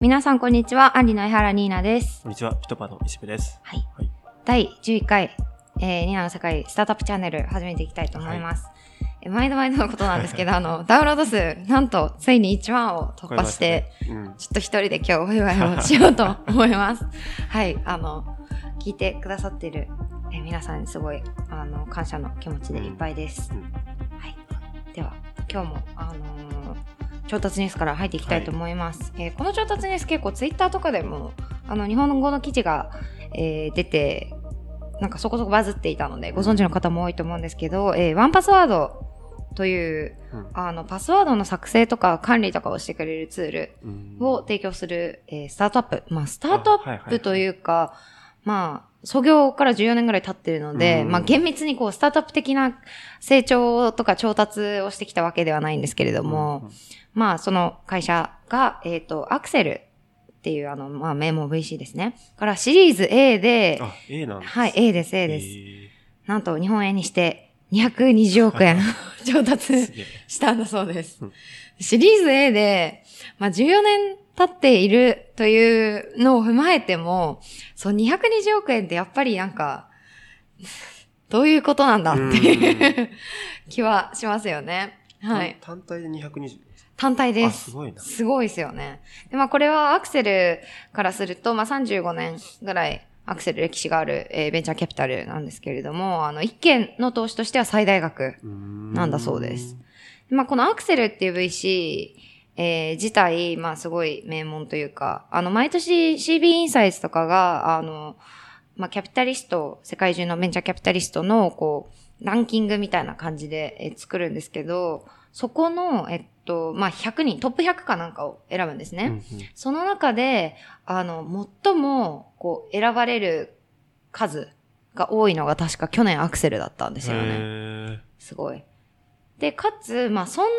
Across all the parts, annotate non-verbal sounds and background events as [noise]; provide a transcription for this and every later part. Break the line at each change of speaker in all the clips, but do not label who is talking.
皆さん、こんにちは。アンリの江原ニーナです。
こんにちは、ピトパの石部です。
はい。
はい。
第11回、えー、ニーナの世界スタートアップチャンネル始めていきたいと思います。え毎度毎度のことなんですけど、[laughs] あの、ダウンロード数、なんと、ついに1万を突破して、
超えましたね、
ちょっと一人で今日お祝いをしようと思います。[laughs] はい。あの、聞いてくださってる、えー皆さんにすごい、あの、感謝の気持ちでいっぱいです。
うんうん
はい。では、今日も、あのー調達ニュースから入っていきたいと思います。えーこの調達ニュース結構ツイッターとかでも、あの、日本語の記事が、えー出て、なんかそこそこバズっていたので、ご存知の方も多いと思うんですけど、えーワンパスワードという、
うん。
あの、パスワードの作成とか管理とかをしてくれるツール
うん。
を提供する、えースタートアップ。まあ、スタートア
あはいはいはい
ップとい。うか、まあ、創業から14年ぐらい経ってるので、
うん
まあ、厳密にこう、スタートアップ的な成長とか調達をしてきたわけではないんですけれども、
うん
まあ、その会社が、えっ、と、アクセルっていう、あの、まあ、名門 VC ですね。からシリーズ A で、
あ、A なんです
はい、A です、A です。
え
なんと、日本円にして、220億円 [laughs] 調達したんだそうです
うん。
シリーズ A で、まあ、14年経っているというのを踏まえても、そう、220億円ってやっぱりなんか、どういうことなんだっていう [laughs] 気はしますよね。はい。
単単体で220です。
単体で
あ、
す。
すごいな。
すごいですよね。で、まあこれはアクセルからすると、まあ35年ぐらいアクセル歴史がある、えーベンチャーキャピタルなんですけれども、あの、一件の投資としては最大額。
な
なんだそうです。まあこのアクセルっていう VC、えー自体、まあすごい名門というか、あの、毎年 CB インサイツとかが、あの、まあキャピタリスト、世界中のベンチャーキャピタリストの、こう、ランキングみたいな感じで、えー作るんですけど、そこの、えっと、まあ100人、トップ100かなんかを選ぶんですね。
うんうん
その中で、あの、最も、こう、選ばれる数が多いのが確か去年 Accel だったんですよね。
へ
すごい。で、かつ、まあそんな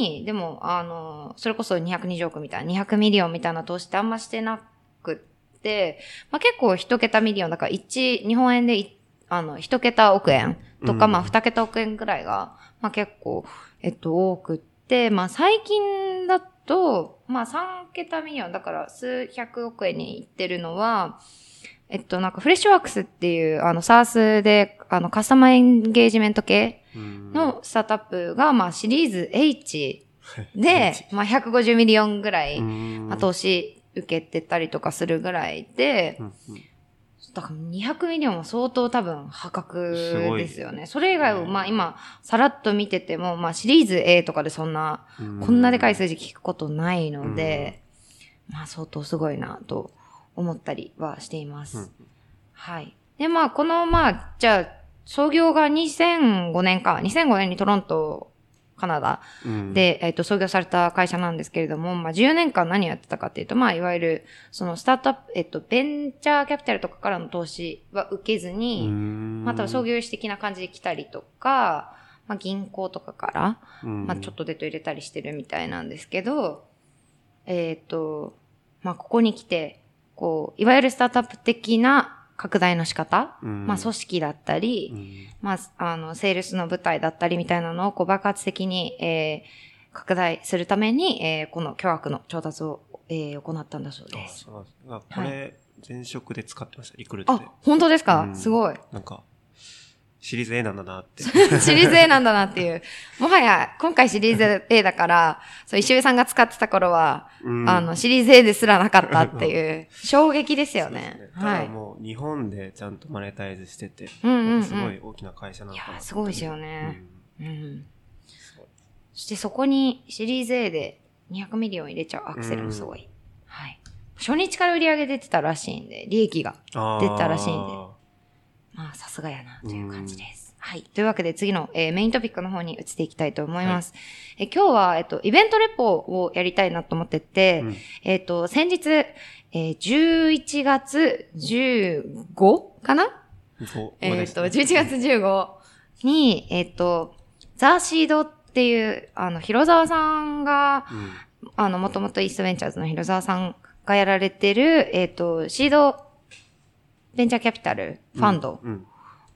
に、でも、あの、それこそ220億みたいな、200ミリオンみたいな投資ってあんましてなくって、まあ結構一桁ミリオンだから、1、日本円でい、あの、一桁億円とか、
うん。
まあ二桁億円ぐらいが、まあ結構、えっと、多くって、まあ最近だと、まあ3桁ミリオン、だから数百億円にいってるのは、えっと、なんか Freshworks っていう、あの、 SaaS で、あの、カスタマーエンゲージメント系のスタートアップが、まあ、シリーズ H [laughs] で、まあ、150ミリオンぐらい、
うん。
まあ、投資受けてたりとかするぐらいでだから200ミリオンは相当多分破格ですよね。それ以外を、
ね
まあ今、さらっと見てても、まあシリーズ A とかでそんな、
うん。
こんなでかい数字聞くことないので、まあ相当すごいなと思ったりはしています。
うん。
はい。で、まあこの、まあ、じゃあ、創業が2005年か、2005年にトロント、カナダ
うん。
で、えっ、と、創業された会社なんですけれども、まあ、10年間何をやってたかっていうと、まあ、いわゆる、その、スタートアップ、えっと、ベンチャーキャピタルとかからの投資は受けずに、
うん。
まあ、多分創業主的な感じで来たりとか、まあ、銀行とかから、
うん。
まあ、ちょっとデート入れたりしてるみたいなんですけど、えっ、と、まあ、ここに来て、こう、いわゆるスタートアップ的な拡大の仕方、
うん
まあ、組織だったり、
うん
まあ、あの、セールスの舞台だったりみたいなのをこう爆発的に、えー、拡大するために、えー、この巨額の調達を、えー、行ったんだそうで
あ
す。
そうですあこれ、前職で使ってました、リクルートで
あ。、本当ですか、
うん
すごい。
なんか、シリーズ A なんだなって。[laughs]
シリーズ A なんだなっていう。もはや、今回シリーズ A だから、そう、石上さんが使ってた頃は、
うん
あの、シリーズ A ですらなかったっていう、衝撃ですよね。
ただ
はい。
もう日本でちゃんとマネタイズしてて、
うんうんうん
すごい大きな会社なのかな
いやすごいですよ
ね
ね。うん。
すごい
そしてそこにシリーズ A で200ミリオン入れちゃう Accel もすごい。はい。初日から売り上げ出てたらしいんで、利益が。出たらしいんでまあ、さすがやな、という感じです。はい。というわけで次の、えーメイントピックの方に移っていきたいと思います。えー今日は、えっと、イベントレポをやりたいなと思ってて、
うん。
えっと、先日、えー11月15かな？
そう
えっ、と、11
そうですね
月15に、えっ、と、ザーシードっていう、あの、広沢さんが、
うん。
あの、もともとイーストベンチャーズの広沢さんがやられてる、えっ、と、シードベンチャーキャピタルファンド
うん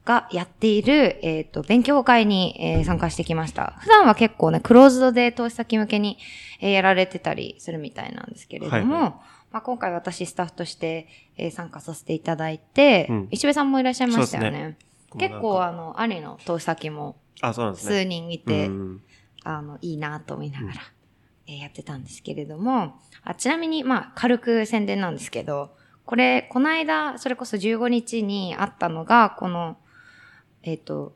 がやっている、えっ、と、勉強会に、えー参加してきました。普段は結構ね、クローズドで投資先向けに、えーやられてたりするみたいなんですけれども、
はいは
まあ、今回私スタッフとして、えー参加させていただいて、
うん
石部さんもいらっしゃいましたよね。
そうです
結構あの、兄の投資先も
あ、そうなんですね。
数人いて、
うん
あの、いいなと思いながら、えーやってたんですけれども、あちなみに、まあ、軽く宣伝なんですけど、これ、この間、それこそ15日にあったのが、この、えっ、と、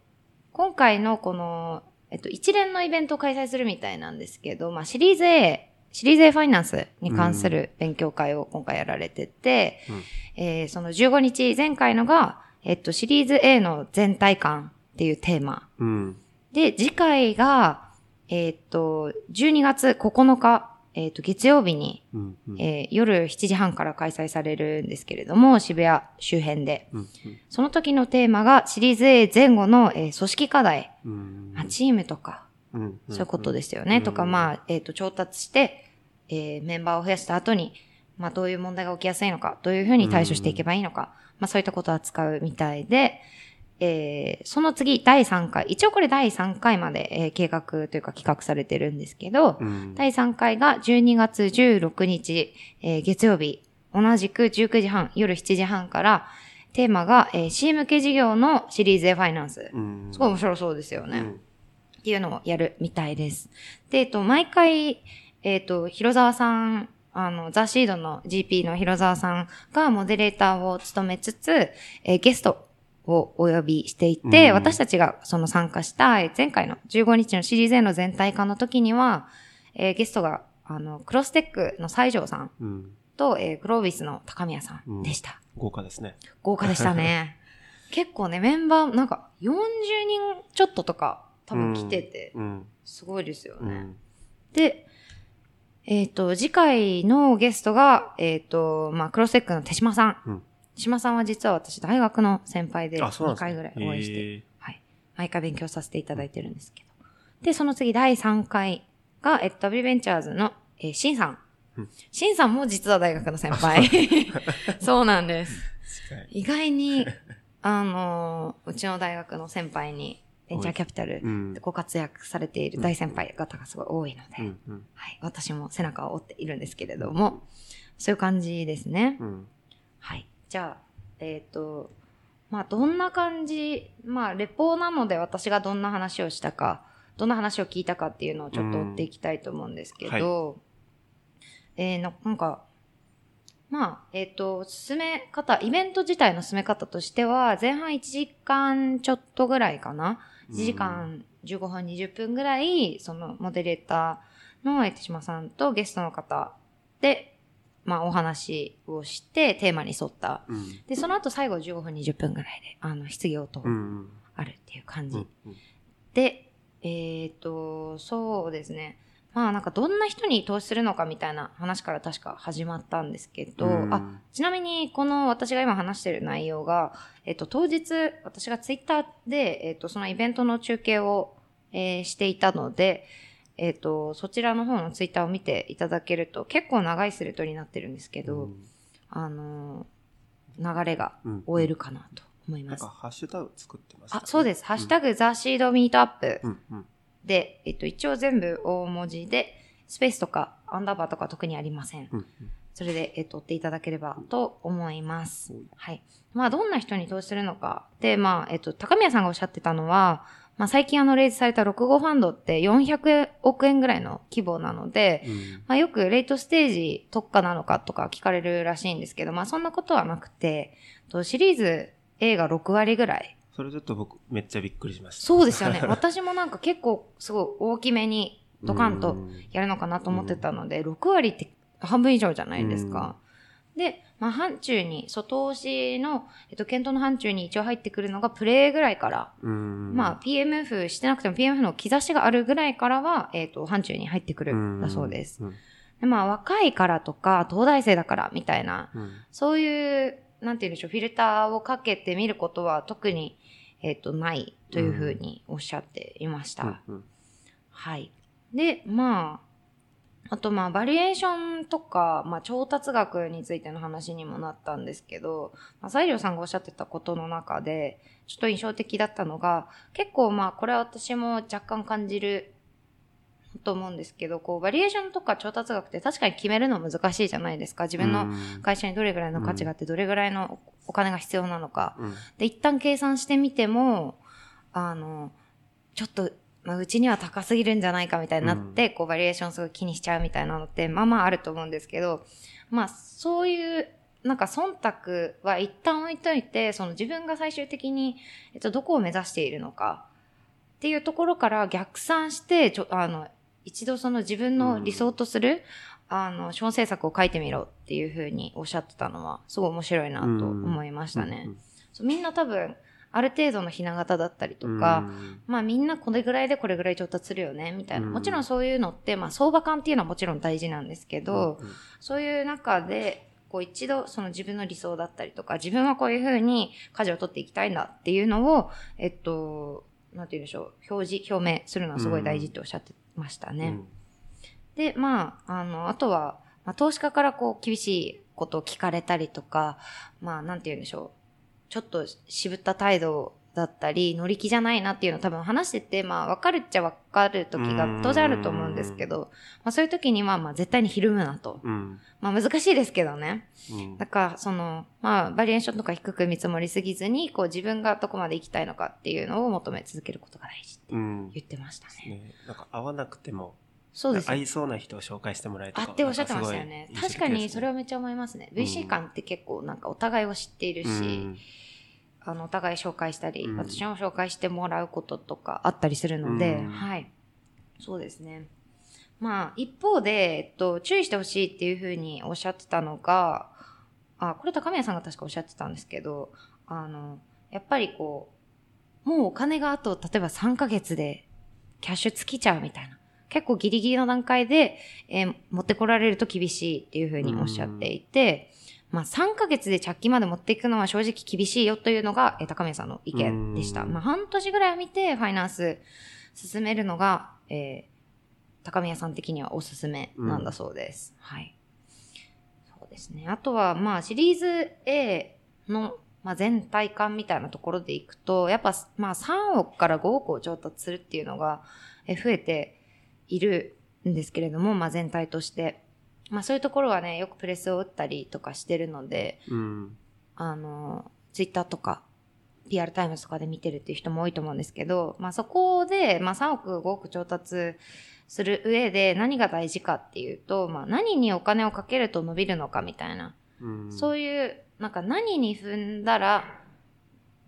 今回のこの、えっ、と、一連のイベントを開催するみたいなんですけど、まあ、シリーズ A、シリーズ A ファイナンスに関する勉強会を今回やられてて、
うん。
えーその15日、前回のが、えっ、と、シリーズ A の全体感っていうテーマ。
うん。
で、次回が、えーっと、12月9日、えーっと、月曜日に、
うん。うん。
えー夜7時半から開催されるんですけれども、渋谷周辺で。
うん。
その時のテーマが、シリーズ A 前後の、えー組織課題、
うん。
まあ、チームとか、
うん。
そういうことですよね。とか、まあ、えーっと、調達して、えーメンバーを増やした後に、まあ、どういう問題が起きやすいのか、どういうふうに対処していけばいいのか、まあ、そういったことを扱うみたいで、えーその次、第3回、一応これ第3回まで、えー計画というか企画されてるんですけど、
うん。
第3回が12月16日、えー月曜日、同じく19時半、夜7時半から、テーマが、えー C 向け事業のシリーズ A ファイナンス。
うん。
すごい面白そうですよね。
うん
っていうのをやるみたいです。で、えっと、毎回、えっと、広沢さん、あの、ザ・シードの GP の広沢さんがモデレーターを務めつつ、えーゲストをお呼びしていて、
うん
私たちがその参加したえー前回の15日のシリーズ A の全体化の時には、えーゲストが、あの、クロステックの西条さん
うん。
と、えーグロービスの高宮さんでした。
豪華ですね。
豪華でしたね。[laughs] 結構ね、メンバー、なんか40人ちょっととか多分来てて、
うん。
すごいですよね。
うん。
で、えっ、と、次回のゲストが、えっ、と、まあ、クロステックの手島さん。島さんは実は私、大学の先輩で、
あ、そうな
2
んですね
回ぐらいお会いして、
へ
はい。毎回勉強させていただいてるんですけど。で、その次、第3回が、えっと、W ベンチャーズの、えー、シンさん
うん。
シンさんも実は大学の先輩。[laughs] そうなんです。意外に、[laughs] あのーうちの大学の先輩に、ベンチャーキャピタル
うん
でご活躍されている大先輩方がすごい多いので、
うん。うん。
はい。私も背中を追っているんですけれども、そういう感じですね。
うん。
はい。じゃあ、えっ、と、まあ、どんな感じ、まあ、レポーなので私がどんな話をしたか、どんな話を聞いたかっていうのをちょっと追っていきたいと思うんですけど、えーな、なんか、まあ、えっ、と、進め方、イベント自体の進め方としては、前半1時間ちょっとぐらいかな。1時間15分、20分ぐらい、そのモデレーターの手島さんとゲストの方で、まあお話をして、テーマに沿った。
うん。
で、その後最後15分、20分ぐらいで、あの、質疑応答
うん。
あるっていう感じ。
うん。
で、えっ、と、そうですね。まあなんかどんな人に投資するのかみたいな話から確か始まったんですけど、
うん
あ、ちなみにこの私が今話してる内容が、えっ、と当日私がツイッターで、えっ、とそのイベントの中継を、えーしていたので、えっ、とそちらの方のツイッターを見ていただけると結構長いスレッドになってるんですけど、あのー流れが
うん
終えるかなと思います。
なんか、ハッシュタグ作ってましたね。
あ、そうです。ハッシュタグザシードミートアップ
うん。うん。
で、えっと、一応全部大文字で、スペースとかアンダーバーとか特にありません。
うん。
それで、えっと、追っていただければと思います
うん。
はい。まあ、どんな人に投資するのか。で、まあ、えっと、高宮さんがおっしゃってたのは、まあ、最近あの、レイズされた6号ファンドって400億円ぐらいの規模なので、
うん。
まあ、よくレイトステージ特化なのかとか聞かれるらしいんですけど、まあ、そんなことはなくて、とシリーズ A が6割ぐらい
それちょっと僕、めっちゃびっくりしました。
そうですよね。[laughs] 私もなんか結構すごい大きめにドカンと
うん
やるのかなと思ってたので、6割って半分以上じゃないですか。で、まあ、範疇に、外押しの、えっと、検討の範疇に一応入ってくるのがプレイぐらいから、
うん。
まあ、PMF してなくても PMF の兆しがあるぐらいからは、えっと、範疇に入ってくるんだそうです。
うん。
でまあ、若いからとか、東大生だからみたいな、
うん。
そういう、なんて言うんでしょう、フィルターをかけてみることは特に、えっ、と、ないというふうにおっしゃっていました。
うん。
はい。で、まあ、あと、まあ、バリエーションとか、まあ、調達額についての話にもなったんですけど、まあ、西良さんがおっしゃってたことの中で、ちょっと印象的だったのが、結構、まあ、これは私も若干感じると思うんですけど、こう、バリエーションとか調達額って確かに決めるの難しいじゃないですか。自分の会社にどれぐらいの価値があって、どれぐらいのお金が必要なのか。
うん
で、一旦計算してみても、あの、ちょっと、まあ、うちには高すぎるんじゃないかみたいになって、こう、バリエーションすごい気にしちゃうみたいなのって、まあまああると思うんですけど、まあ、そういう、なんか忖度は一旦置いといて、その自分が最終的に、えっと、どこを目指しているのかっていうところから逆算して、ちょ、あの、一度その自分の理想とする、あの、資本政策を書いてみろっていうふうにおっしゃってたのは、すごい面白いなと思いましたね。
うん
そうみんな多分、ある程度のひな形だったりとか、
うん
まあみんなこれぐらいでこれぐらい調達するよね、みたいな。
うん
もちろんそういうのって、まあ相場感っていうのはもちろん大事なんですけど、
うん
そういう中で、こう一度その自分の理想だったりとか、自分はこういうふうに舵を取っていきたいんだっていうのを、えっと、なんて言うんでしょう、表示、表明するのはすごい大事っておっしゃってましたね。
うん
で、まあ、あの、あとは、まあ、投資家からこう、厳しいことを聞かれたりとか、まあ、なんて言うんでしょう。ちょっと渋った態度だったり、乗り気じゃないなっていうのを多分話してて、まあ、わかるっちゃわかる時が当然あると思うんですけど、まあ、そういう時には、まあ、絶対にひるむなと。
うん
まあ、難しいですけどね。
うん
だから、その、まあ、バリエーションとか低く見積もりすぎずに、こう、自分がどこまで行きたいのかっていうのを求め続けることが大事って
うん
言ってましたね。
ねなんか合わなくても
そうですよ
合いそうな人を紹介してもらえるとか
あっておっしゃってましたよね。確かにそれはめっちゃ思いますね。
うん
VC 間って結構なんかお互いを知っているし、
うん
あの、お互い紹介したり、
うん
私も紹介してもらうこととかあったりするので、
うん
はい。そうですね。まあ、一方で、えっと、注意してほしいっていうふうにおっしゃってたのが、あ、これ高宮さんが確かおっしゃってたんですけど、あの、やっぱりこう、もうお金があと、例えば3ヶ月でキャッシュ尽きちゃうみたいな。結構ギリギリの段階で、えー持ってこられると厳しいっていうふうにおっしゃっていて、まあ3ヶ月で着金まで持っていくのは正直厳しいよというのが、えー高宮さんの意見でした。
うん
まあ半年ぐらいを見てファイナンス進めるのが、えー高宮さん的にはおすすめなんだそうです。はい。そうですね。あとは、まあシリーズ A の、まあ、全体感みたいなところでいくと、やっぱ、まあ3億から5億を調達するっていうのが、えー増えているんですけれども、まあ全体として。まあそういうところはね、よくプレスを打ったりとかしてるので、
うん
あの、ツイッターとか、PR タイムズとかで見てるっていう人も多いと思うんですけど、まあそこで、まあ3億、5億調達する上で何が大事かっていうと、まあ何にお金をかけると伸びるのかみたいな。
うん
そういう、なんか何に踏んだら、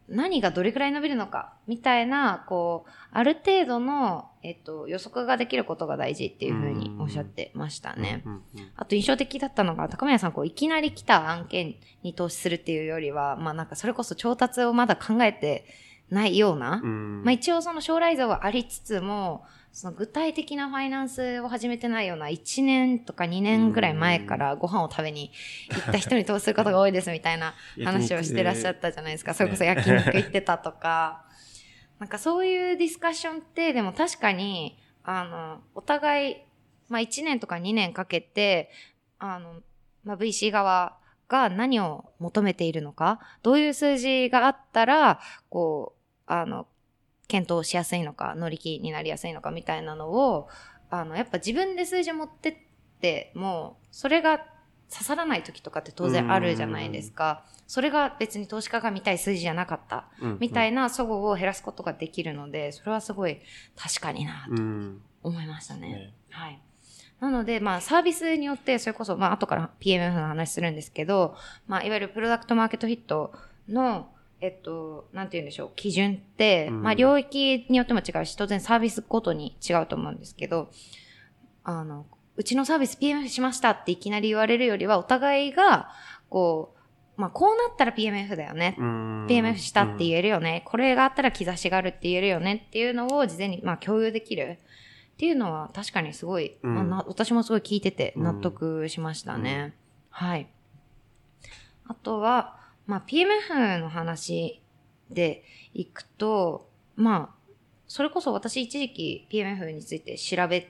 何がどれくらい伸びるのか、みたいな、こう、ある程度の、えっと、予測ができることが大事っていうふうにおっしゃってましたね。あと印象的だったのが、高宮さん、こう、いきなり来た案件に投資するっていうよりは、まあなんかそれこそ調達をまだ考えてないような、
うん。
まあ一応その将来像はありつつも、その具体的なファイナンスを始めてないような1年とか2年ぐらい前からご飯を食べに行った人に投資することが多いですみたいな [laughs] 話をしてらっしゃったじゃないですか。それこそ焼肉行ってたとか。[laughs] なんかそういうディスカッションって、でも確かに、あの、お互い、まあ1年とか2年かけて、あの、まあ VC 側が何を求めているのか、どういう数字があったら、こう、あの、検討しやすいのか、乗り気になりやすいのかみたいなのを、あの、やっぱ自分で数字持ってっても、それが刺さらない時とかって当然あるじゃないですか。それが別に投資家が見たい数字じゃなかった。
うん
みたいな齟齬を減らすことができるので、それはすごい確かになと
うん
思いましたね。
ね
はい。なので、まあ、サービスによって、それこそ、まあ、後から PMF の話するんですけど、まあ、いわゆるプロダクトマーケットフィットの、えっと、なんて言うんでしょう、基準って、
うん。
まあ、領域によっても違うし、当然サービスごとに違うと思うんですけど、あの、うちのサービス PMF しましたっていきなり言われるよりは、お互いが、こう、まあ、こうなったら PMF だよね。
うん。
PMF したって言えるよね、これがあったら兆しがあるって言えるよね。っていうのを事前にまあ共有できる。っていうのは確かにすごい、
うん。
まあな私もすごい聞いてて納得しましたね。はい。あとは、まあ PMF の話でいくと、まあ、それこそ私一時期 PMF について調べ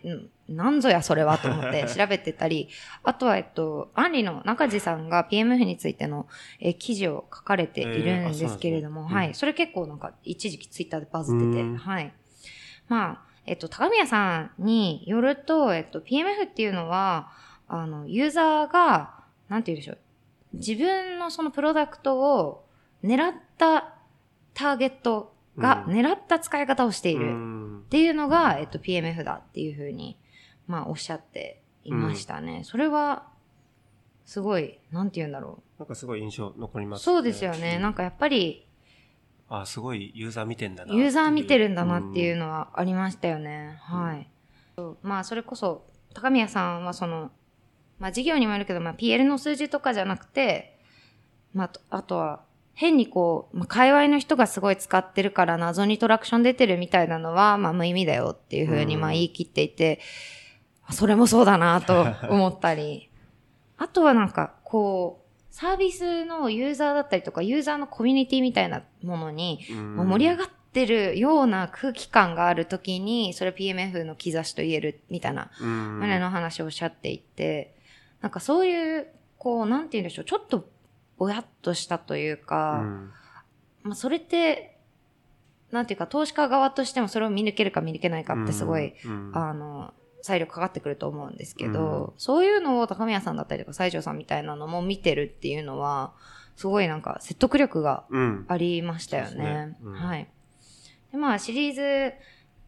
なんぞやそれはと思って [laughs] 調べてたり、あとは、えっと、アンリの中地さんが PMF についてのえ記事を書かれているんですけれども、
えー
はい。それ結構なんか一時期ツイッターでバズってて
うん、
はい。まあ、えっと、高宮さんによると、えっと、PMF っていうのは、あの、ユーザーが、なんて言うんでしょう。自分のそのプロダクトを狙ったターゲットが、
うん
狙った使い方をしている。
うん
っていうのが、えっと、PMF だっていうふうに、まあ、おっしゃっていましたね。それは、すごい、なんて言うんだろ
なんかすごい印象残り
う。
ます
そうですよね。なんかやっぱり、
あ、すごいユーザー見てんだな。
ユーザー見てるんだなっていう
の。
のはありましたよね。はい。まあ、それこそ、高宮さんはその、まあ、事業にもよるけど、まあ、PL の数字とかじゃなくて、まあ、とあとは、変にこう、まあ、界隈の人がすごい使ってるから謎にトラクション出てるみたいなのは、まあ、無意味だよっていうふうに、
うん。
まあ、言い切っていて、あそれもそうだなと [laughs] 思ったり、あとはなんか、こう、サービスのユーザーだったりとか、ユーザーのコミュニティみたいなものに、
うん。
もう盛り上がってるような空気感があるときに、それ PMF の兆しと言えるみたいな、
うん。
胸の話をおっしゃっていて、なんかそういう、こう、なんて言うんでしょう、ちょっとぼやっとしたという
う
か、
ん
まあそれって、なんていうか、投資家側としてもそれを見抜けるか見抜けないかってすごい、
うん
あの、裁量かかってくると思うんですけど、
うん
そういうのを高宮さんだったりとか西条さんみたいなのも見てるっていうのは、すごいなんか説得力が
うん。
ありましたよね
ね。うん
はい。で、まあ、シリーズ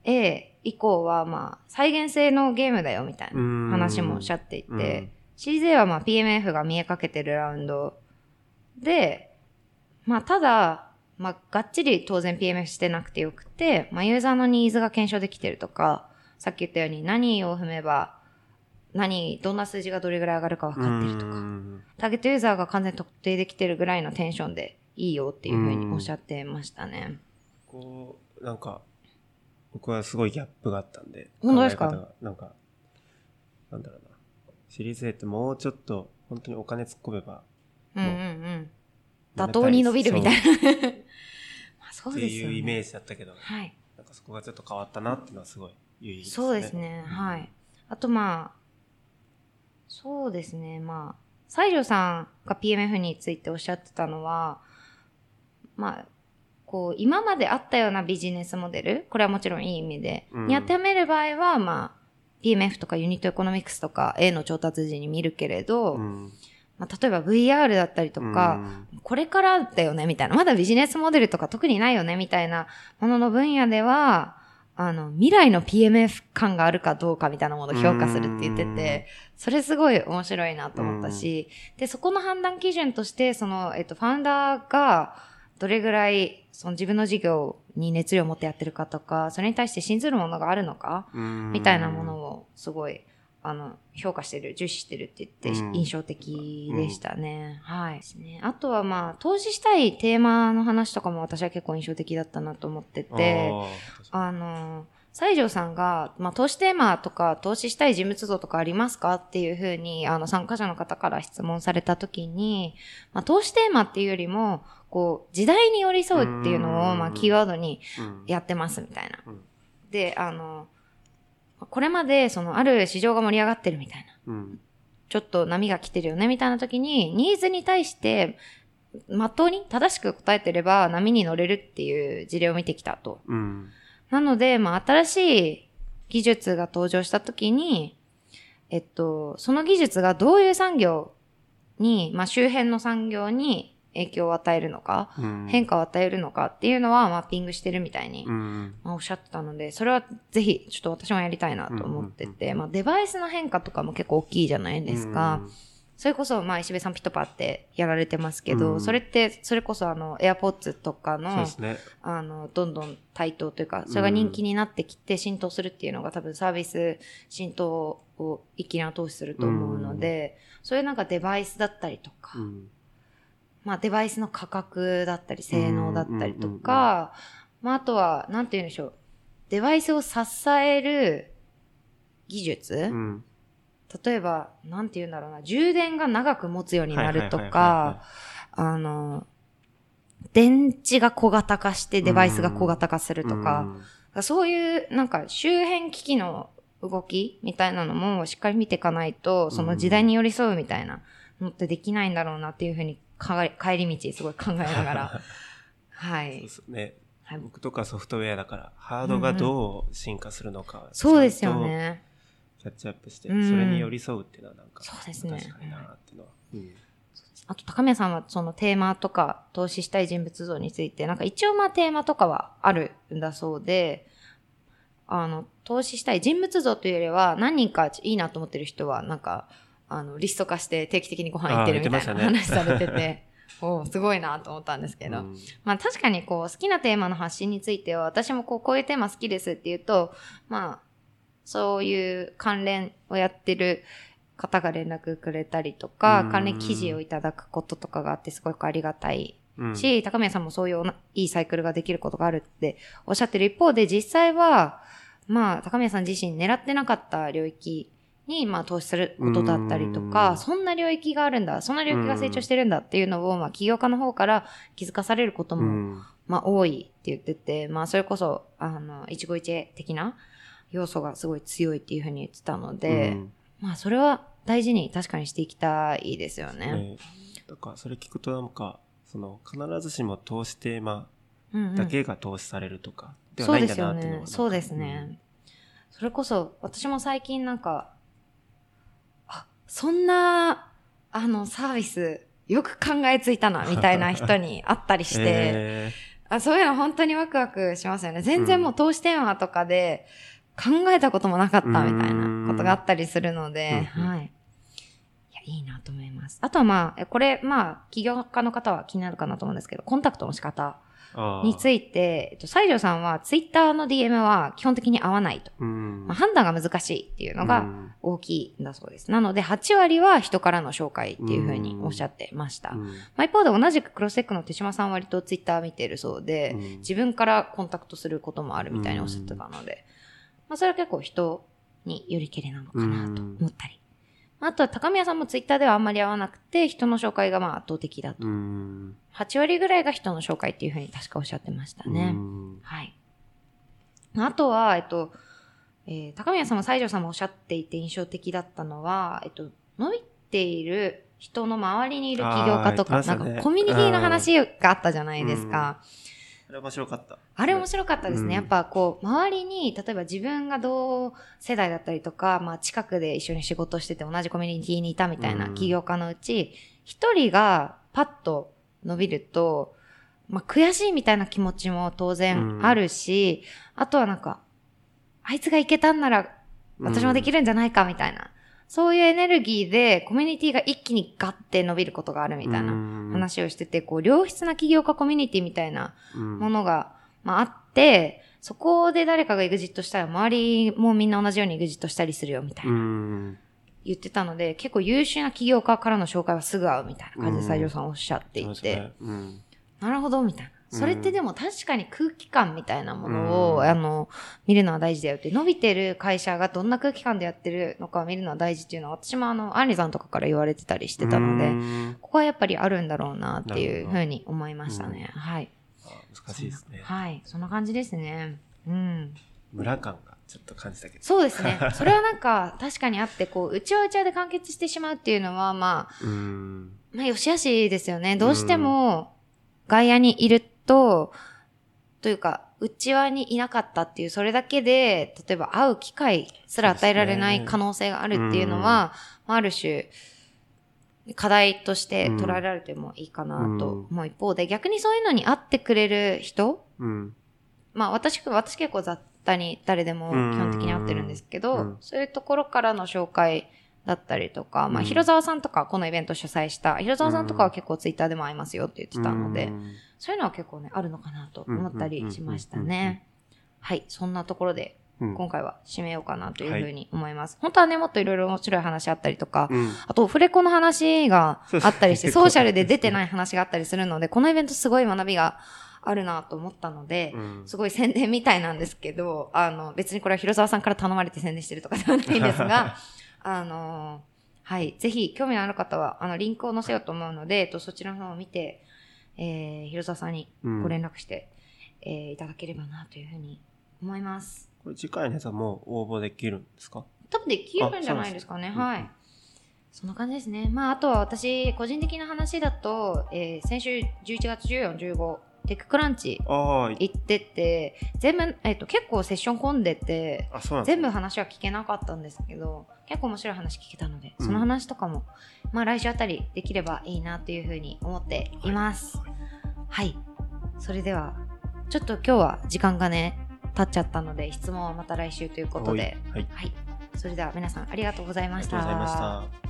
A 以降は、まあ、再現性のゲームだよみたいな
うん
話もおっしゃっていて、
うん
シリーズ A はまあ PMF が見えかけてるラウンドで、まあ、ただ、まあ、がっちり当然 PMF してなくてよくて、まあ、ユーザーのニーズが検証できてるとか、さっき言ったように何を踏めば、何、どんな数字がどれぐらい上がるか分かってるとか、
うん
ターゲットユーザーが完全に特定できてるぐらいのテンションでいいよっていうふうにおっしゃってましたね。
こう、なんか、僕はすごいギャップがあったんで。
本当ですか？
なんか、なんだろうな。シリーズ A ってもうちょっと、本当にお金突っ込めば、
うんうんうん。妥当に伸びるみたいな。まあ [laughs] そ
って
うですよね。
いうイメージだったけど、
はい。
なんかそこがちょっと変わったなっていうのはすごい有意義ですね。
そうですね。はい。あとまあ、そうですね。まあ、西条さんが PMF についておっしゃってたのは、まあ、こう、今まであったようなビジネスモデル、これはもちろんいい意味で、
うん
に当てはめる場合は、まあ、PMF とかユニットエコノミクスとか A の調達時に見るけれど、
うん。
まあ、例えば VR だったりとか、これからだよね、みたいな。まだビジネスモデルとか特にないよね、みたいなものの分野では、あの、未来の PMF 感があるかどうかみたいなものを評価するって言ってて、それすごい面白いなと思ったし、で、そこの判断基準として、その、えっと、ファウンダーが、どれぐらい、その自分の事業に熱量を持ってやってるかとか、それに対して信ずるものがあるのか、
うん、
みたいなものをすごい、あの、評価してる、重視してるって言って、
うん
印象的でしたね。はい。ですねあとはまあ、投資したいテーマの話とかも私は結構印象的だったなと思ってて、
あー
あの、西条さんが、まあ、投資テーマとか、投資したい人物像とかありますかっていうふうに、あの、参加者の方から質問されたときに、まあ、投資テーマっていうよりも、こう、時代に寄り添うっていうのを、
うん
まあ、キーワードに
うん
やってますみたいな。
うん
で、あの、これまで、その、ある市場が盛り上がってるみたいな。
うん。
ちょっと波が来てるよね、みたいな時に、ニーズに対して、まっとうに正しく答えてれば波に乗れるっていう事例を見てきたと。
うん。
なので、まあ、新しい技術が登場した時に、えっと、その技術がどういう産業に、まあ、周辺の産業に影響を与えるのか、
うん。
変化を与えるのかっていうのはマッピングしてるみたいに、
うん。
まあ、おっしゃってたので、それはぜひ、ちょっと私もやりたいなと思ってて、まあ、デバイスの変化とかも結構大きいじゃないですか。それこそ、まあ、石部さんピトパってやられてますけど、
うん
それって、それこそあの、AirPods とか
うん。そう
の
ね。
あの、どんどん台頭というか、それが人気になってきて浸透するっていうのが多分サービス浸透を一気に後押しすると思うので、そういうなんかデバイスだったりとか、
うん。
まあデバイスの価格だったり、性能だったりとか、まああとは、なんて言うんでしょう。デバイスを支える技術、
うん。
例えば、なんて言うんだろうな、充電が長く持つようになるとか、あの、電池が小型化してデバイスが小型化するとか、そういうなんか周辺機器の動きみたいなのもしっかり見ていかないと、その時代に寄り添うみたいなのってできないんだろうなっていうふうにか帰り道すごい考えながら、[laughs] は
そう
い。
ですね。
はい
僕とかソフトウェアだから、ハードがどう進化するのか、
そうですよね。
キャッチアップして、
うん。
それに寄り添うっていうのはなんか、
そうですね。
確かになっていうのは。うん。
あと、高宮さんはそのテーマとか、投資したい人物像について、なんか一応まあテーマとかはあるんだそうで、あの、投資したい人物像というよりは、何人かいいなと思ってる人は、なんか、あの、リスト化して定期的にご飯行ってるみたいな話されてて、[laughs] おーすごいなと思ったんですけど、
うん。
まあ確かにこう好きなテーマの発信については私もこうこういうテーマ好きですって言うと、まあそういう関連をやってる方が連絡くれたりとか
う、ん。
関連記事をいただくこととかがあってすごくありがたい。
うん。
し、高宮さんもそういういいサイクルができることがあるっておっしゃってる一方で実際は、まあ高宮さん自身狙ってなかった領域に、まあ投資することだったりと
う
か、
ん。
そんな領域があるんだ、そんな領域が成長してるんだっていうのを、まあ起業家の方から気づかされることも、
うん。
まあ多いって言ってて、まあそれこそ、あの、一期一会的な要素がすごい強いっていうふうに言ってたので、
うん
まあそれは大事に確かにしていきたいですよね。
ねだからそれ聞くとなんか、その必ずしも投資テーマ
うんうん
だけが投資されるとかでは
そう
ないんだ
ですよね
なっていうのは。
そうですね。それこそ、私も最近なんか、あ、そんな、あの、サービス、よく考えついたな、みたいな人に会ったりして、[laughs]
え
あそういうの本当にワクワクしますよね。全然もう投資テーマとかで考えたこともなかったみたいなことがあったりするので、はい。いや、いいなと思います。あとはまあ、えこれ、まあ、起業家の方は気になるかなと思うんですけど、コンタクトの仕方
ー
について、えっと、西条さんはツイッターの DM は基本的に合わないと。
うん
まあ、判断が難しいっていうのが
うん
大きいんだそうです。なので、8割は人からの紹介っていうふうにおっしゃってました。
うん
まあ、一方で同じくクロステックの手島さんは割とツイッター見てるそうで、
うん
自分からコンタクトすることもあるみたいにおっしゃってたので、まあ、それは結構人によりけりなのかなと思ったり。あとは高宮さんもツイッターではあんまり合わなくて、人の紹介がまあ圧倒的だと。
うん
8割ぐらいが人の紹介っていうふうに確かおっしゃってましたね。
うん
はい。あとは、えっと、えー高宮さんも西条さんもおっしゃっていて印象的だったのは、えっと、伸びている人の周りにいる起業家とか、なんかコミュニティの話があったじゃないですか。
あれ面白かった。
あれ面白かったですね。
うん
やっぱこう、周りに、例えば自分が同世代だったりとか、まあ近くで一緒に仕事してて同じコミュニティにいたみたいな
うん
起業家のうち、一人がパッと伸びると、まあ悔しいみたいな気持ちも当然あるし、あとはなんか、あいつがいけたんなら私もできるんじゃないかみたいな、そういうエネルギーでコミュニティが一気にガッて伸びることがあるみたいな
な
話をしてて、こう、良質な起業家コミュニティみたいなも
も
のが、まあ、あって、そこで誰かがエグジットしたら周りもみんな同じようにエグジットしたりするよみたいな、
うん。
言ってたので、結構優秀な起業家からの紹介はすぐ会うみたいな感じで
うん。
西条さんおっしゃっていて、
ね。うん。
なるほどみたいな。それってでも確かに空気感みたいなものを、
うん
あの、見るのは大事だよって、伸びてる会社がどんな空気感でやってるのかを見るのは大事っていうのは、私もあの、アンリさんとかから言われてたりしてたので、
うん
ここはやっぱりあるんだろうなっていうふうに思いましたね。はい。
あ難しいですね。
はい。そんな感じですね。うん。
村感がちょっと感じたけど。
そうですね。[laughs] それはなんか、確かにあって、こう、うちはうちわで完結してしまうっていうのは、まあ、[laughs]
うん。
まあ、よしあしですよね。どうしても、外野にいると、というか、内輪にいなかったっていう、それだけで、例えば会う機会すら与えられない可能性があるっていうのは、まあある種、課題として捉えられてもいいかなと思う一方で、逆にそういうのに会ってくれる人
うん。
まあ私、私結構雑多に誰でも基本的に会ってるんですけど、
うん。
そういうところからの紹介だったりとか、まあ
うん。
広沢さんとかこのイベント主催した、広沢さんとかは結構ツイッターでも会いますよって言ってたので、
うん。
そういうのは結構ね、あるのかなと思ったりしましたね。はい、そんなところで
うん。
今回は締めようかなというふうに思います。本当はね、もっといろいろ面白い話あったりとか、
うん。
あと、オフレコの話があったりして、ソーシャルで出てない話があったりするので、このイベントすごい学びがあるなと思ったので、
うん。
すごい宣伝みたいなんですけど、あの、別にこれは広沢さんから頼まれて宣伝してるとかではないんですが、[laughs] あの、はい、ぜひ興味のある方は、あの、リンクを載せようと思うので、えっと、そちらの方を見て、えー、広沢さんにご連絡して、えーいただければなというふうに思います。
これ次回のやつはもう応募できるんですか？
多分できるんじゃないですかね。
あそうなん。
そんな感じですね。まあ、あとは私、個人的な話だと、えー先週11月14、15、テッククランチ行ってて、全部、えっ、と、結構セッション混んでて、全部話は聞けなかったんですけど、結構面白い話聞けたので、
うん
その話とかも、まあ来週あたりできればいいなというふうに思っています。はい。それでは、ちょっと今日は時間がね、経っちゃったので、質問はまた来週ということで、
はい。
はい。それでは皆さんありがとうございました。
ありがとうございました。